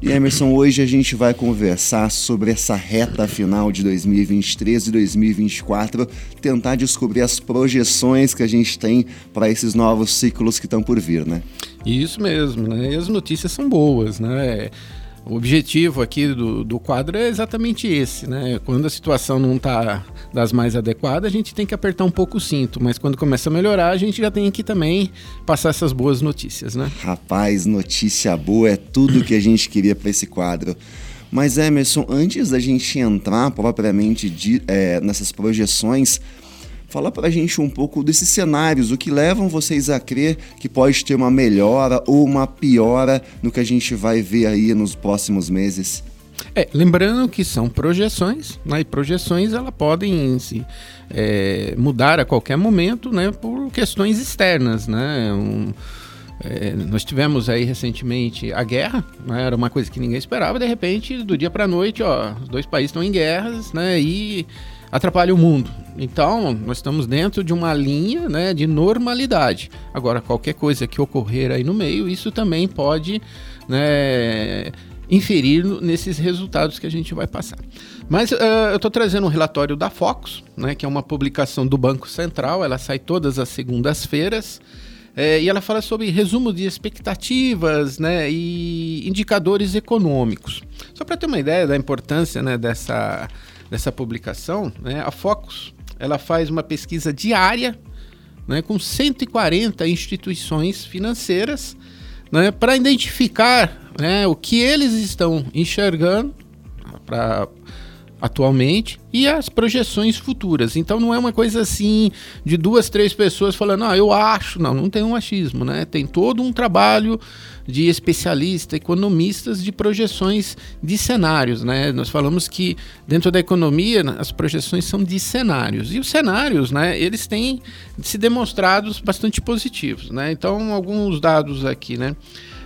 E Emerson, hoje a gente vai conversar sobre essa reta final de 2023 e 2024, tentar descobrir as projeções que a gente tem para esses novos ciclos que estão por vir, né? Isso mesmo, né? E as notícias são boas, né? O objetivo aqui do, do quadro é exatamente esse, né? Quando a situação não está das mais adequadas, a gente tem que apertar um pouco o cinto, mas quando começa a melhorar, a gente já tem que também passar essas boas notícias, né? Rapaz, notícia boa é tudo que a gente queria para esse quadro. Mas Emerson, antes da gente entrar propriamente de, é, nessas projeções, Fala para a gente um pouco desses cenários, o que levam vocês a crer que pode ter uma melhora ou uma piora no que a gente vai ver aí nos próximos meses. É, lembrando que são projeções, né, e projeções ela podem se é, mudar a qualquer momento, né, por questões externas, né, um, é, nós tivemos aí recentemente a guerra, né, era uma coisa que ninguém esperava, de repente, do dia para a noite, ó, os dois países estão em guerras, né, e atrapalha o mundo. Então, nós estamos dentro de uma linha né, de normalidade. Agora, qualquer coisa que ocorrer aí no meio, isso também pode né, inferir nesses resultados que a gente vai passar. Mas uh, eu estou trazendo um relatório da Focus, né, que é uma publicação do Banco Central, ela sai todas as segundas-feiras. É, e ela fala sobre resumo de expectativas né, e indicadores econômicos. Só para ter uma ideia da importância né, dessa, dessa publicação, né, a Focus ela faz uma pesquisa diária né, com 140 instituições financeiras né, para identificar né, o que eles estão enxergando para atualmente e as projeções futuras. Então não é uma coisa assim de duas, três pessoas falando, ah, eu acho. Não, não tem um achismo, né? Tem todo um trabalho de especialistas, economistas de projeções de cenários, né? Nós falamos que dentro da economia as projeções são de cenários e os cenários, né? Eles têm se demonstrados bastante positivos, né? Então alguns dados aqui, né?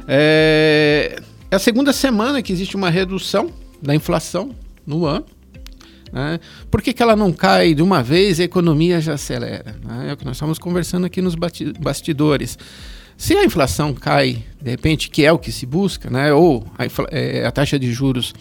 É, é a segunda semana que existe uma redução da inflação no ano. Né? Por que, que ela não cai de uma vez e a economia já acelera? Né? É o que nós estamos conversando aqui nos bastidores. Se a inflação cai, de repente, que é o que se busca, né? ou a, é, a taxa de juros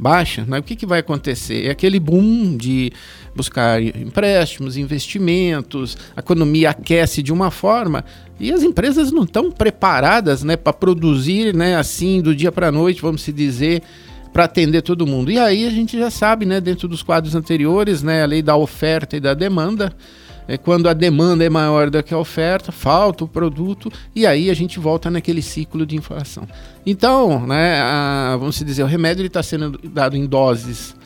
baixa, né? o que, que vai acontecer? É aquele boom de buscar empréstimos, investimentos, a economia aquece de uma forma e as empresas não estão preparadas né, para produzir né, assim do dia para a noite, vamos se dizer, para atender todo mundo. E aí a gente já sabe, né, dentro dos quadros anteriores, né, a lei da oferta e da demanda, é quando a demanda é maior do que a oferta, falta o produto e aí a gente volta naquele ciclo de inflação. Então, né, a, vamos dizer, o remédio está sendo dado em doses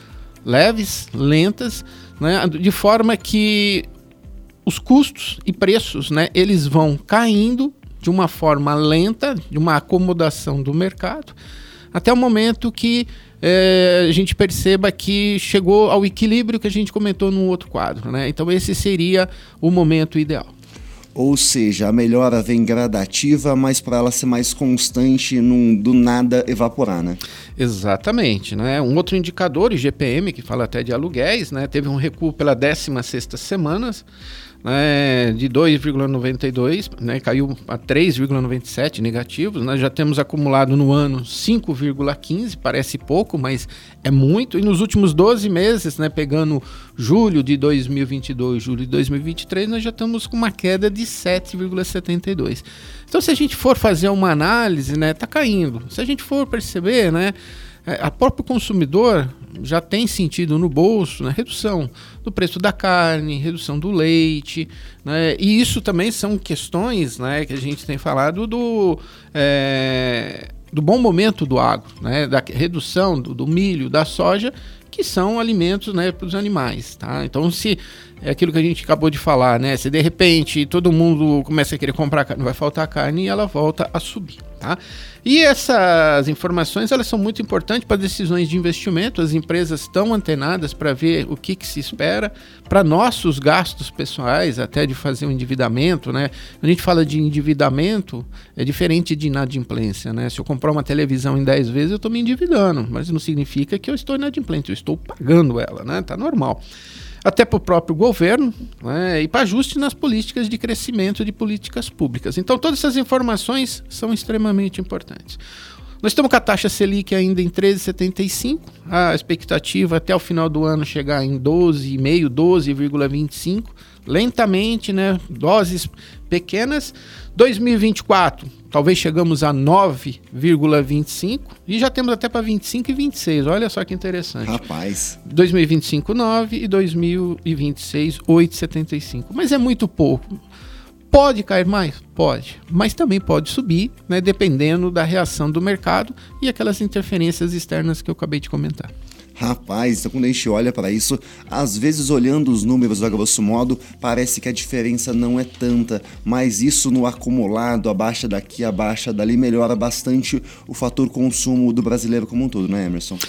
leves, lentas, né, de forma que os custos e preços, né, eles vão caindo de uma forma lenta, de uma acomodação do mercado até o momento que é, a gente perceba que chegou ao equilíbrio que a gente comentou no outro quadro. Né? Então, esse seria o momento ideal. Ou seja, a melhora vem gradativa, mas para ela ser mais constante, não do nada evaporar, né? Exatamente. Né? Um outro indicador, IGPM, que fala até de aluguéis, né? teve um recuo pela 16 sexta semana, né, de 2,92, né, caiu a 3,97 negativos. Nós já temos acumulado no ano 5,15, parece pouco, mas é muito. E nos últimos 12 meses, né, pegando julho de 2022, julho de 2023, nós já estamos com uma queda de 7,72. Então, se a gente for fazer uma análise, né, tá caindo. Se a gente for perceber, né, é, a próprio consumidor já tem sentido no bolso né, redução do preço da carne, redução do leite, né, e isso também são questões né, que a gente tem falado do, é, do bom momento do agro, né, da redução do, do milho, da soja, que são alimentos né, para os animais. Tá? Então, se é aquilo que a gente acabou de falar, né? Se de repente todo mundo começa a querer comprar carne, vai faltar carne e ela volta a subir. Tá? E essas informações elas são muito importantes para decisões de investimento. As empresas estão antenadas para ver o que, que se espera para nossos gastos pessoais, até de fazer um endividamento. Né? A gente fala de endividamento, é diferente de inadimplência. Né? Se eu comprar uma televisão em 10 vezes, eu estou me endividando, mas não significa que eu estou inadimplente, eu estou pagando ela, né? Tá normal até para o próprio governo né, e para ajuste nas políticas de crescimento de políticas públicas. Então, todas essas informações são extremamente importantes. Nós estamos com a taxa Selic ainda em 13,75, a expectativa até o final do ano chegar em 12,5, 12,25 lentamente, né? Doses pequenas. 2024, talvez chegamos a 9,25 e já temos até para 25 e 26. Olha só que interessante. Rapaz. 2025 9 e 2026 8,75. Mas é muito pouco. Pode cair mais? Pode. Mas também pode subir, né, dependendo da reação do mercado e aquelas interferências externas que eu acabei de comentar. Rapaz, então quando a gente olha para isso, às vezes olhando os números a grosso modo, parece que a diferença não é tanta, mas isso no acumulado, abaixa daqui, abaixa dali, melhora bastante o fator consumo do brasileiro como um todo, né, Emerson?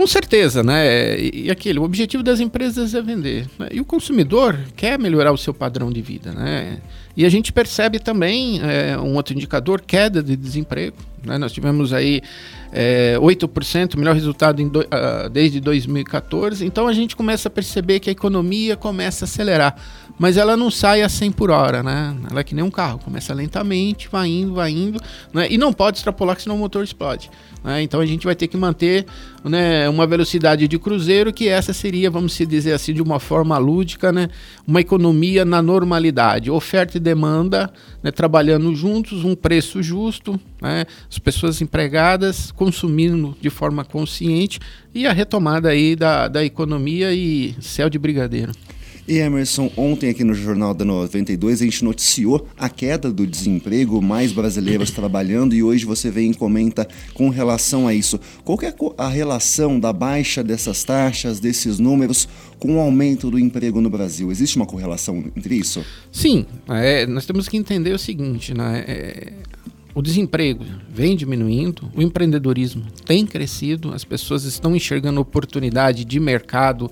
Com certeza, né? E aquele, o objetivo das empresas é vender. Né? E o consumidor quer melhorar o seu padrão de vida, né? E a gente percebe também é, um outro indicador, queda de desemprego. Né? Nós tivemos aí é, 8%, melhor resultado do, uh, desde 2014. Então a gente começa a perceber que a economia começa a acelerar. Mas ela não sai a 100 por hora, né? Ela é que nem um carro, começa lentamente, vai indo, vai indo, né? e não pode extrapolar, que senão o motor explode. Né? Então a gente vai ter que manter né, uma velocidade de cruzeiro, que essa seria, vamos dizer assim, de uma forma lúdica, né, uma economia na normalidade. Oferta e demanda né, trabalhando juntos, um preço justo, né, as pessoas empregadas consumindo de forma consciente e a retomada aí da, da economia e céu de brigadeiro. E Emerson, ontem aqui no Jornal da 92 a gente noticiou a queda do desemprego, mais brasileiros trabalhando e hoje você vem e comenta com relação a isso. Qual é a relação da baixa dessas taxas, desses números, com o aumento do emprego no Brasil? Existe uma correlação entre isso? Sim, é, nós temos que entender o seguinte, né? É, o desemprego vem diminuindo, o empreendedorismo tem crescido, as pessoas estão enxergando oportunidade de mercado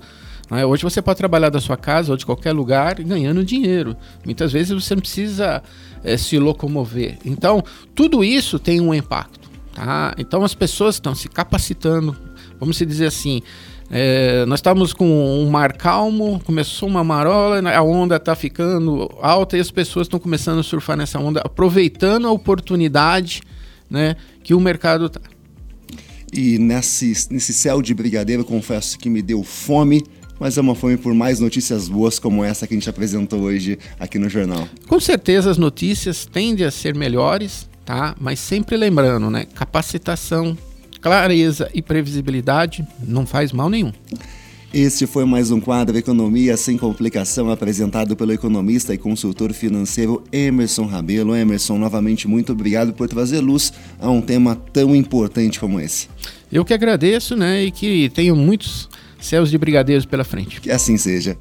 né? Hoje você pode trabalhar da sua casa ou de qualquer lugar ganhando dinheiro. Muitas vezes você não precisa é, se locomover. Então, tudo isso tem um impacto. Tá? Então, as pessoas estão se capacitando. Vamos dizer assim, é, nós estávamos com um mar calmo, começou uma marola, a onda está ficando alta e as pessoas estão começando a surfar nessa onda, aproveitando a oportunidade né, que o mercado está. E nesse, nesse céu de brigadeiro, confesso que me deu fome mas é uma fome por mais notícias boas como essa que a gente apresentou hoje aqui no jornal. Com certeza as notícias tendem a ser melhores, tá? Mas sempre lembrando, né? Capacitação, clareza e previsibilidade não faz mal nenhum. Este foi mais um quadro Economia Sem Complicação apresentado pelo economista e consultor financeiro Emerson Rabelo. Emerson, novamente muito obrigado por trazer luz a um tema tão importante como esse. Eu que agradeço, né, e que tenho muitos céus de brigadeiros pela frente. Que assim seja.